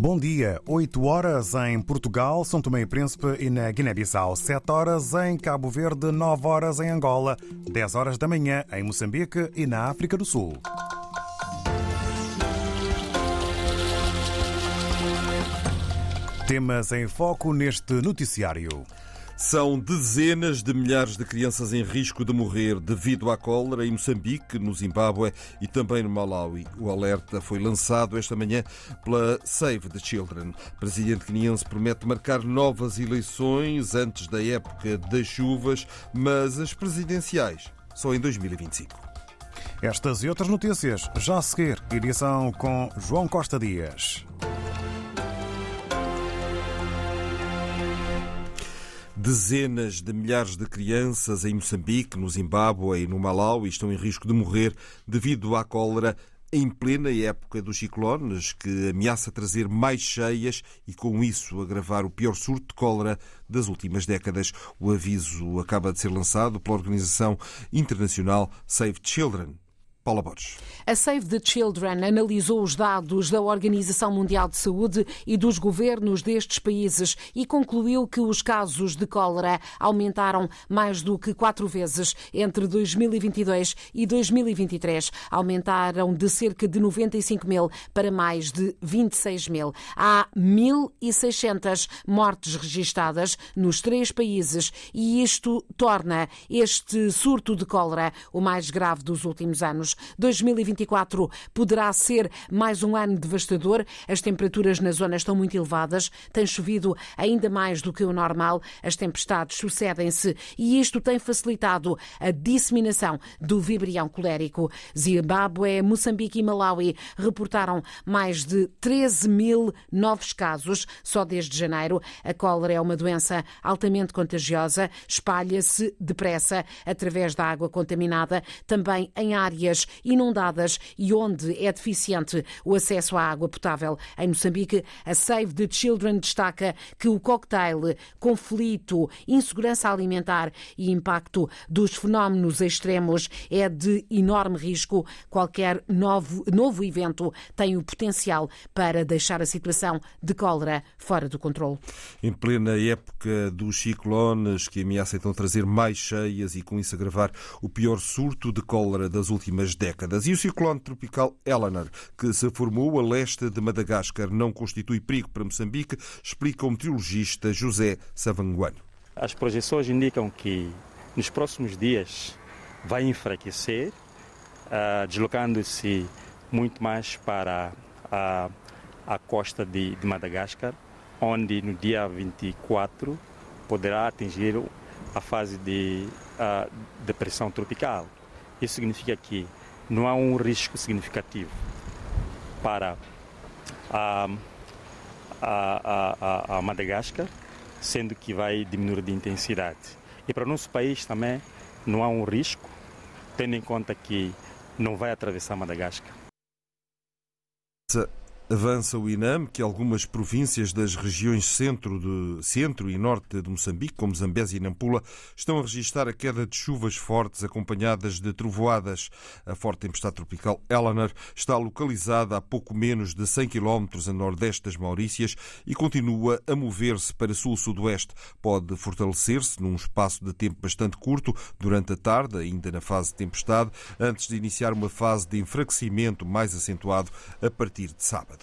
Bom dia, 8 horas em Portugal, São Tomé e Príncipe e na Guiné-Bissau, 7 horas em Cabo Verde, 9 horas em Angola, 10 horas da manhã em Moçambique e na África do Sul. Temas em foco neste noticiário. São dezenas de milhares de crianças em risco de morrer devido à cólera em Moçambique, no Zimbábue e também no Malawi. O alerta foi lançado esta manhã pela Save the Children. O presidente guineense promete marcar novas eleições antes da época das chuvas, mas as presidenciais só em 2025. Estas e outras notícias já a seguir. Edição com João Costa Dias. Dezenas de milhares de crianças em Moçambique, no Zimbábue e no Malawi estão em risco de morrer devido à cólera em plena época dos ciclones, que ameaça trazer mais cheias e, com isso, agravar o pior surto de cólera das últimas décadas. O aviso acaba de ser lançado pela organização internacional Save Children. Paula Borges. A Save the Children analisou os dados da Organização Mundial de Saúde e dos governos destes países e concluiu que os casos de cólera aumentaram mais do que quatro vezes entre 2022 e 2023. Aumentaram de cerca de 95 mil para mais de 26 mil. Há 1.600 mortes registadas nos três países e isto torna este surto de cólera o mais grave dos últimos anos. 2024 poderá ser mais um ano devastador. As temperaturas na zona estão muito elevadas, tem chovido ainda mais do que o normal, as tempestades sucedem-se e isto tem facilitado a disseminação do vibrião colérico. Zimbábue, Moçambique e Malawi reportaram mais de 13 mil novos casos só desde janeiro. A cólera é uma doença altamente contagiosa, espalha-se depressa através da água contaminada, também em áreas inundadas e onde é deficiente o acesso à água potável. Em Moçambique, a Save the Children destaca que o cocktail conflito, insegurança alimentar e impacto dos fenómenos extremos é de enorme risco. Qualquer novo, novo evento tem o potencial para deixar a situação de cólera fora do controle. Em plena época dos ciclones que ameaçam então trazer mais cheias e com isso agravar o pior surto de cólera das últimas décadas. E o ciclone tropical Eleanor, que se formou a leste de Madagascar, não constitui perigo para Moçambique, explica o meteorologista José Savanguano. As projeções indicam que nos próximos dias vai enfraquecer, uh, deslocando-se muito mais para a, a costa de, de Madagascar, onde no dia 24 poderá atingir a fase de uh, depressão tropical. Isso significa que não há um risco significativo para a, a, a, a Madagascar, sendo que vai diminuir de intensidade. E para o nosso país também não há um risco, tendo em conta que não vai atravessar Madagascar. Avança o INAM que algumas províncias das regiões centro, de, centro e norte de Moçambique, como Zambésia e Nampula, estão a registrar a queda de chuvas fortes acompanhadas de trovoadas. A forte tempestade tropical Eleanor está localizada a pouco menos de 100 km a nordeste das Maurícias e continua a mover-se para sul-sudoeste. Pode fortalecer-se num espaço de tempo bastante curto durante a tarde, ainda na fase de tempestade, antes de iniciar uma fase de enfraquecimento mais acentuado a partir de sábado.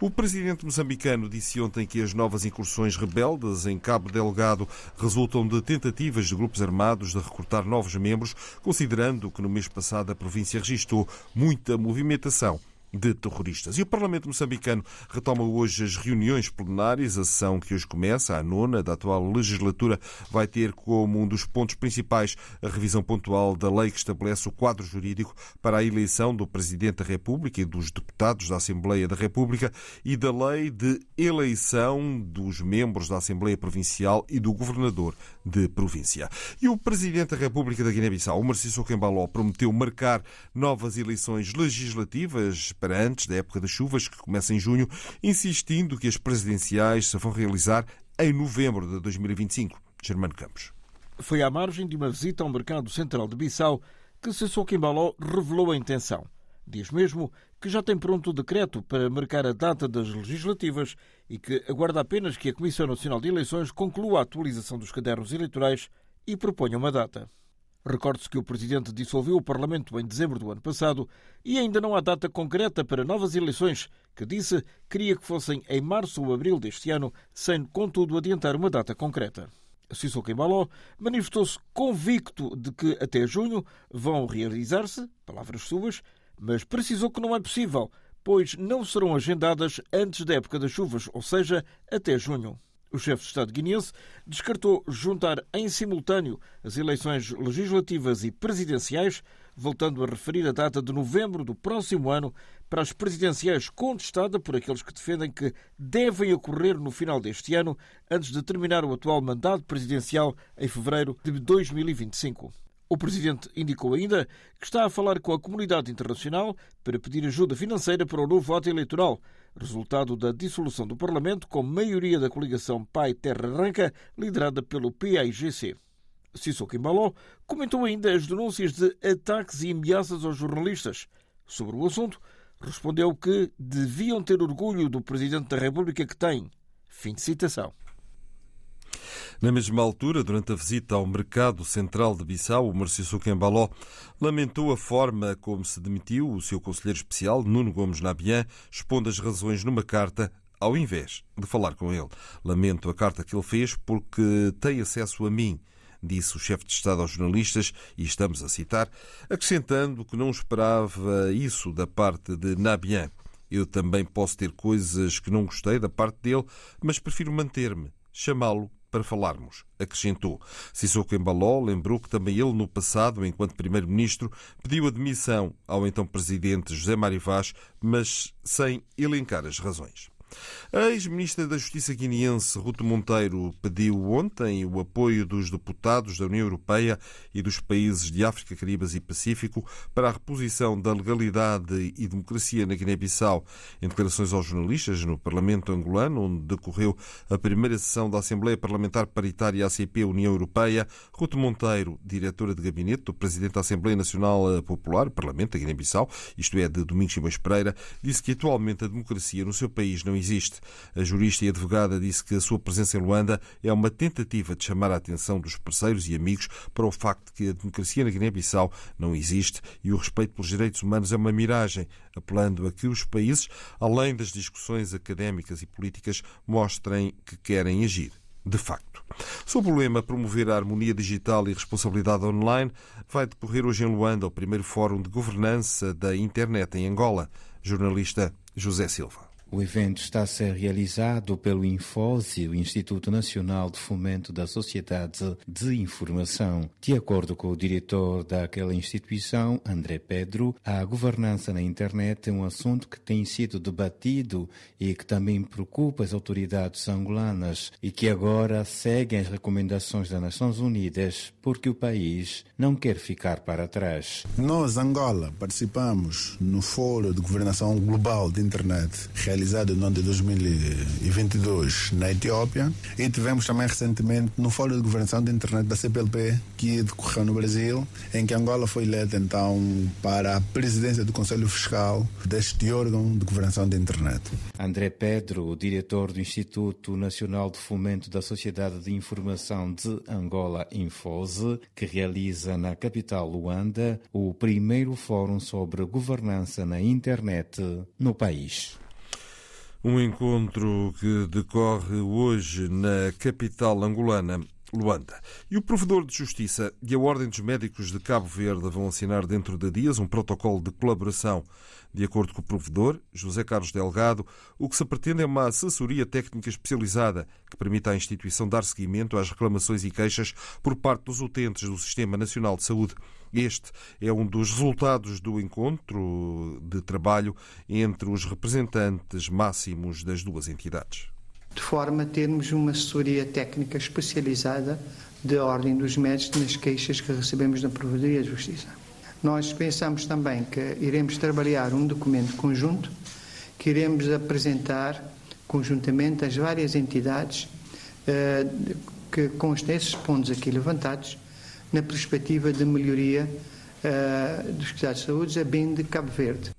O presidente moçambicano disse ontem que as novas incursões rebeldes em Cabo Delgado resultam de tentativas de grupos armados de recrutar novos membros, considerando que no mês passado a província registrou muita movimentação de terroristas. E o Parlamento moçambicano retoma hoje as reuniões plenárias. A sessão que hoje começa, a nona da atual legislatura, vai ter como um dos pontos principais a revisão pontual da lei que estabelece o quadro jurídico para a eleição do Presidente da República e dos deputados da Assembleia da República e da lei de eleição dos membros da Assembleia Provincial e do Governador de Província. E o Presidente da República da Guiné-Bissau, o Marciso Kembaló, prometeu marcar novas eleições legislativas para antes da época das chuvas, que começa em junho, insistindo que as presidenciais se vão realizar em novembro de 2025. Germano Campos. Foi à margem de uma visita ao mercado central de Bissau que Sissoko Embaló revelou a intenção. Diz mesmo que já tem pronto o decreto para marcar a data das legislativas e que aguarda apenas que a Comissão Nacional de Eleições conclua a atualização dos cadernos eleitorais e proponha uma data. Recorde-se que o Presidente dissolveu o Parlamento em dezembro do ano passado e ainda não há data concreta para novas eleições, que disse queria que fossem em março ou abril deste ano, sem, contudo, adiantar uma data concreta. Sissoko Embaló manifestou-se convicto de que até junho vão realizar-se, palavras suas, mas precisou que não é possível, pois não serão agendadas antes da época das chuvas, ou seja, até junho. O chefe de Estado guineense descartou juntar em simultâneo as eleições legislativas e presidenciais, voltando a referir a data de novembro do próximo ano para as presidenciais contestada por aqueles que defendem que devem ocorrer no final deste ano, antes de terminar o atual mandato presidencial em fevereiro de 2025. O presidente indicou ainda que está a falar com a comunidade internacional para pedir ajuda financeira para o novo voto eleitoral, resultado da dissolução do Parlamento com maioria da coligação Pai Terra Arranca, liderada pelo PAIGC. Sissoko Embaló comentou ainda as denúncias de ataques e ameaças aos jornalistas. Sobre o assunto, respondeu que deviam ter orgulho do Presidente da República que têm. Fim de citação. Na mesma altura, durante a visita ao mercado central de Bissau, o Marciso Embaló lamentou a forma como se demitiu o seu conselheiro especial, Nuno Gomes Nabian, expondo as razões numa carta ao invés de falar com ele. Lamento a carta que ele fez porque tem acesso a mim, disse o chefe de Estado aos jornalistas, e estamos a citar, acrescentando que não esperava isso da parte de Nabian. Eu também posso ter coisas que não gostei da parte dele, mas prefiro manter-me, chamá-lo para falarmos, acrescentou. Sissoko Embaló lembrou que também ele, no passado, enquanto Primeiro-Ministro, pediu admissão ao então Presidente José Mário Vaz, mas sem elencar as razões. A ex-ministra da Justiça guineense, Ruto Monteiro, pediu ontem o apoio dos deputados da União Europeia e dos países de África, Caribas e Pacífico para a reposição da legalidade e democracia na Guiné-Bissau. Em declarações aos jornalistas no Parlamento angolano, onde decorreu a primeira sessão da Assembleia Parlamentar Paritária ACP-União Europeia, Ruto Monteiro, diretora de gabinete do Presidente da Assembleia Nacional Popular, Parlamento da Guiné-Bissau, isto é, de Domingos Simões Pereira, disse que atualmente a democracia no seu país não existe existe. A jurista e advogada disse que a sua presença em Luanda é uma tentativa de chamar a atenção dos parceiros e amigos para o facto de que a democracia na Guiné-Bissau não existe e o respeito pelos direitos humanos é uma miragem, apelando a que os países, além das discussões académicas e políticas, mostrem que querem agir de facto. Sob o lema Promover a Harmonia Digital e Responsabilidade Online, vai decorrer hoje em Luanda o primeiro Fórum de Governança da Internet em Angola. Jornalista José Silva. O evento está a ser realizado pelo Infose, o Instituto Nacional de Fomento da Sociedade de Informação. De acordo com o diretor daquela instituição, André Pedro, a governança na internet é um assunto que tem sido debatido e que também preocupa as autoridades angolanas e que agora seguem as recomendações das Nações Unidas porque o país não quer ficar para trás. Nós, Angola, participamos no Fórum de Governação Global de Internet realizado realizado no ano de 2022 na Etiópia e tivemos também recentemente no Fórum de Governação da Internet da CPLP que decorreu no Brasil, em que Angola foi eleita então para a presidência do Conselho Fiscal deste órgão de governação da internet. André Pedro, diretor do Instituto Nacional de Fomento da Sociedade de Informação de Angola, Infose, que realiza na capital Luanda o primeiro fórum sobre governança na internet no país. Um encontro que decorre hoje na capital angolana, Luanda. E o provedor de justiça e a Ordem dos Médicos de Cabo Verde vão assinar dentro de dias um protocolo de colaboração. De acordo com o provedor, José Carlos Delgado, o que se pretende é uma assessoria técnica especializada que permita à instituição dar seguimento às reclamações e queixas por parte dos utentes do Sistema Nacional de Saúde. Este é um dos resultados do encontro de trabalho entre os representantes máximos das duas entidades. De forma a termos uma assessoria técnica especializada da Ordem dos Médicos nas queixas que recebemos da Provedoria de Justiça. Nós pensamos também que iremos trabalhar um documento conjunto que iremos apresentar conjuntamente às várias entidades eh, que constem esses pontos aqui levantados na perspectiva de melhoria uh, dos cuidados de saúde, a bem de Cabo Verde.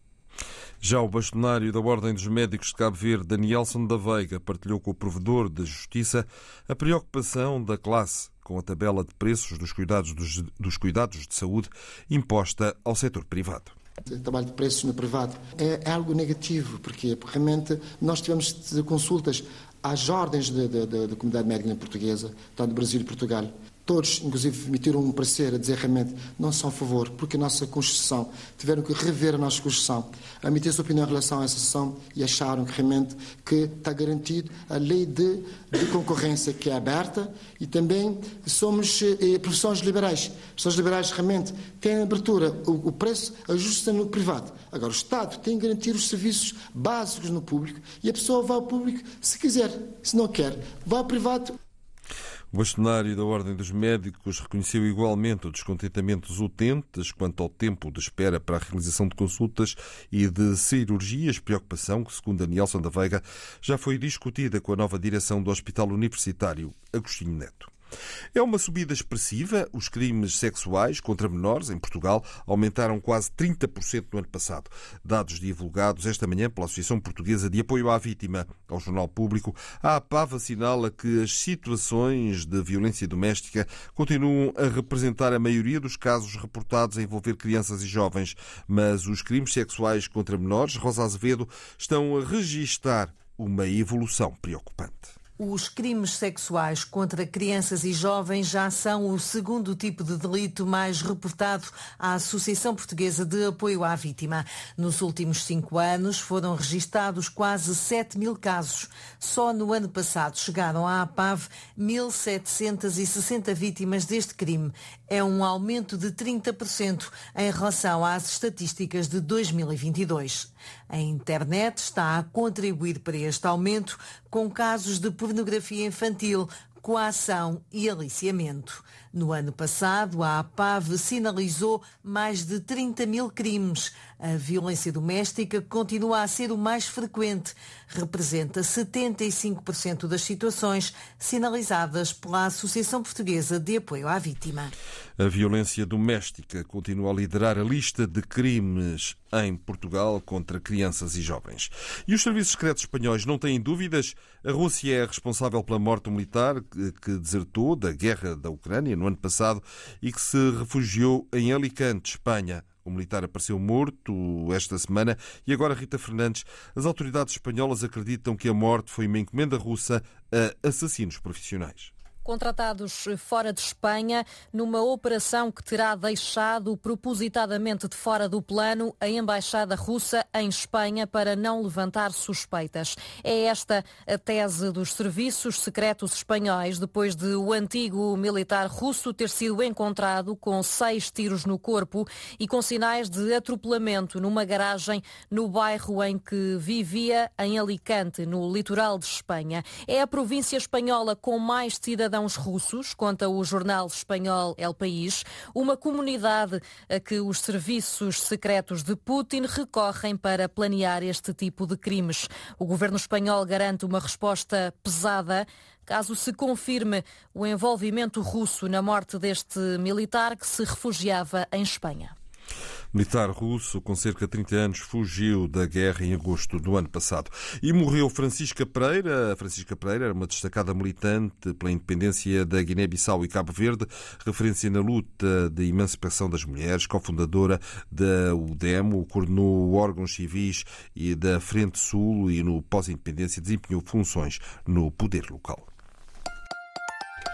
Já o bastonário da Ordem dos Médicos de Cabo Verde, Danielson da Veiga, partilhou com o provedor da Justiça a preocupação da classe com a tabela de preços dos cuidados, dos, dos cuidados de saúde imposta ao setor privado. O trabalho de preços no privado é, é algo negativo, porque realmente nós tivemos consultas às ordens da comunidade médica portuguesa, tanto do Brasil e Portugal, Todos, inclusive, emitiram um parecer a dizer realmente não são a favor, porque a nossa Constituição, tiveram que rever a nossa Constituição, emitir sua opinião em relação a essa sessão e acharam que realmente que está garantido a lei de, de concorrência que é aberta e também somos eh, profissões liberais. Profissões liberais realmente têm abertura, o, o preço ajusta no privado. Agora, o Estado tem que garantir os serviços básicos no público e a pessoa vai ao público se quiser, se não quer, vai ao privado o bastonário da Ordem dos Médicos reconheceu igualmente o descontentamento dos utentes quanto ao tempo de espera para a realização de consultas e de cirurgias, preocupação que, segundo Danielson da Veiga, já foi discutida com a nova direção do Hospital Universitário Agostinho Neto. É uma subida expressiva. Os crimes sexuais contra menores em Portugal aumentaram quase 30% no ano passado. Dados divulgados esta manhã pela Associação Portuguesa de Apoio à Vítima. Ao Jornal Público, a APAV assinala que as situações de violência doméstica continuam a representar a maioria dos casos reportados a envolver crianças e jovens, mas os crimes sexuais contra menores, Rosa Azevedo, estão a registrar uma evolução preocupante. Os crimes sexuais contra crianças e jovens já são o segundo tipo de delito mais reportado à Associação Portuguesa de Apoio à Vítima. Nos últimos cinco anos foram registados quase 7 mil casos. Só no ano passado chegaram à APAV 1.760 vítimas deste crime. É um aumento de 30% em relação às estatísticas de 2022. A internet está a contribuir para este aumento com casos de pornografia infantil, coação e aliciamento. No ano passado, a APAV sinalizou mais de 30 mil crimes. A violência doméstica continua a ser o mais frequente. Representa 75% das situações sinalizadas pela Associação Portuguesa de Apoio à Vítima. A violência doméstica continua a liderar a lista de crimes em Portugal contra crianças e jovens. E os serviços secretos espanhóis não têm dúvidas. A Rússia é responsável pela morte militar que desertou da guerra da Ucrânia no ano passado e que se refugiou em Alicante, Espanha. O militar apareceu morto esta semana e agora Rita Fernandes. As autoridades espanholas acreditam que a morte foi uma encomenda russa a assassinos profissionais contratados fora de Espanha, numa operação que terá deixado propositadamente de fora do plano a embaixada russa em Espanha para não levantar suspeitas. É esta a tese dos serviços secretos espanhóis, depois de o antigo militar russo ter sido encontrado com seis tiros no corpo e com sinais de atropelamento numa garagem no bairro em que vivia, em Alicante, no litoral de Espanha. É a província espanhola com mais cidadãos cidadãos russos, conta o jornal espanhol El País, uma comunidade a que os serviços secretos de Putin recorrem para planear este tipo de crimes. O governo espanhol garante uma resposta pesada caso se confirme o envolvimento russo na morte deste militar que se refugiava em Espanha militar russo com cerca de 30 anos fugiu da guerra em agosto do ano passado. E morreu Francisca Pereira. Francisca Pereira era uma destacada militante pela independência da Guiné-Bissau e Cabo Verde, referência na luta de emancipação das mulheres, cofundadora da UDEMO, coordenou órgãos civis e da Frente Sul e no pós-independência desempenhou funções no poder local.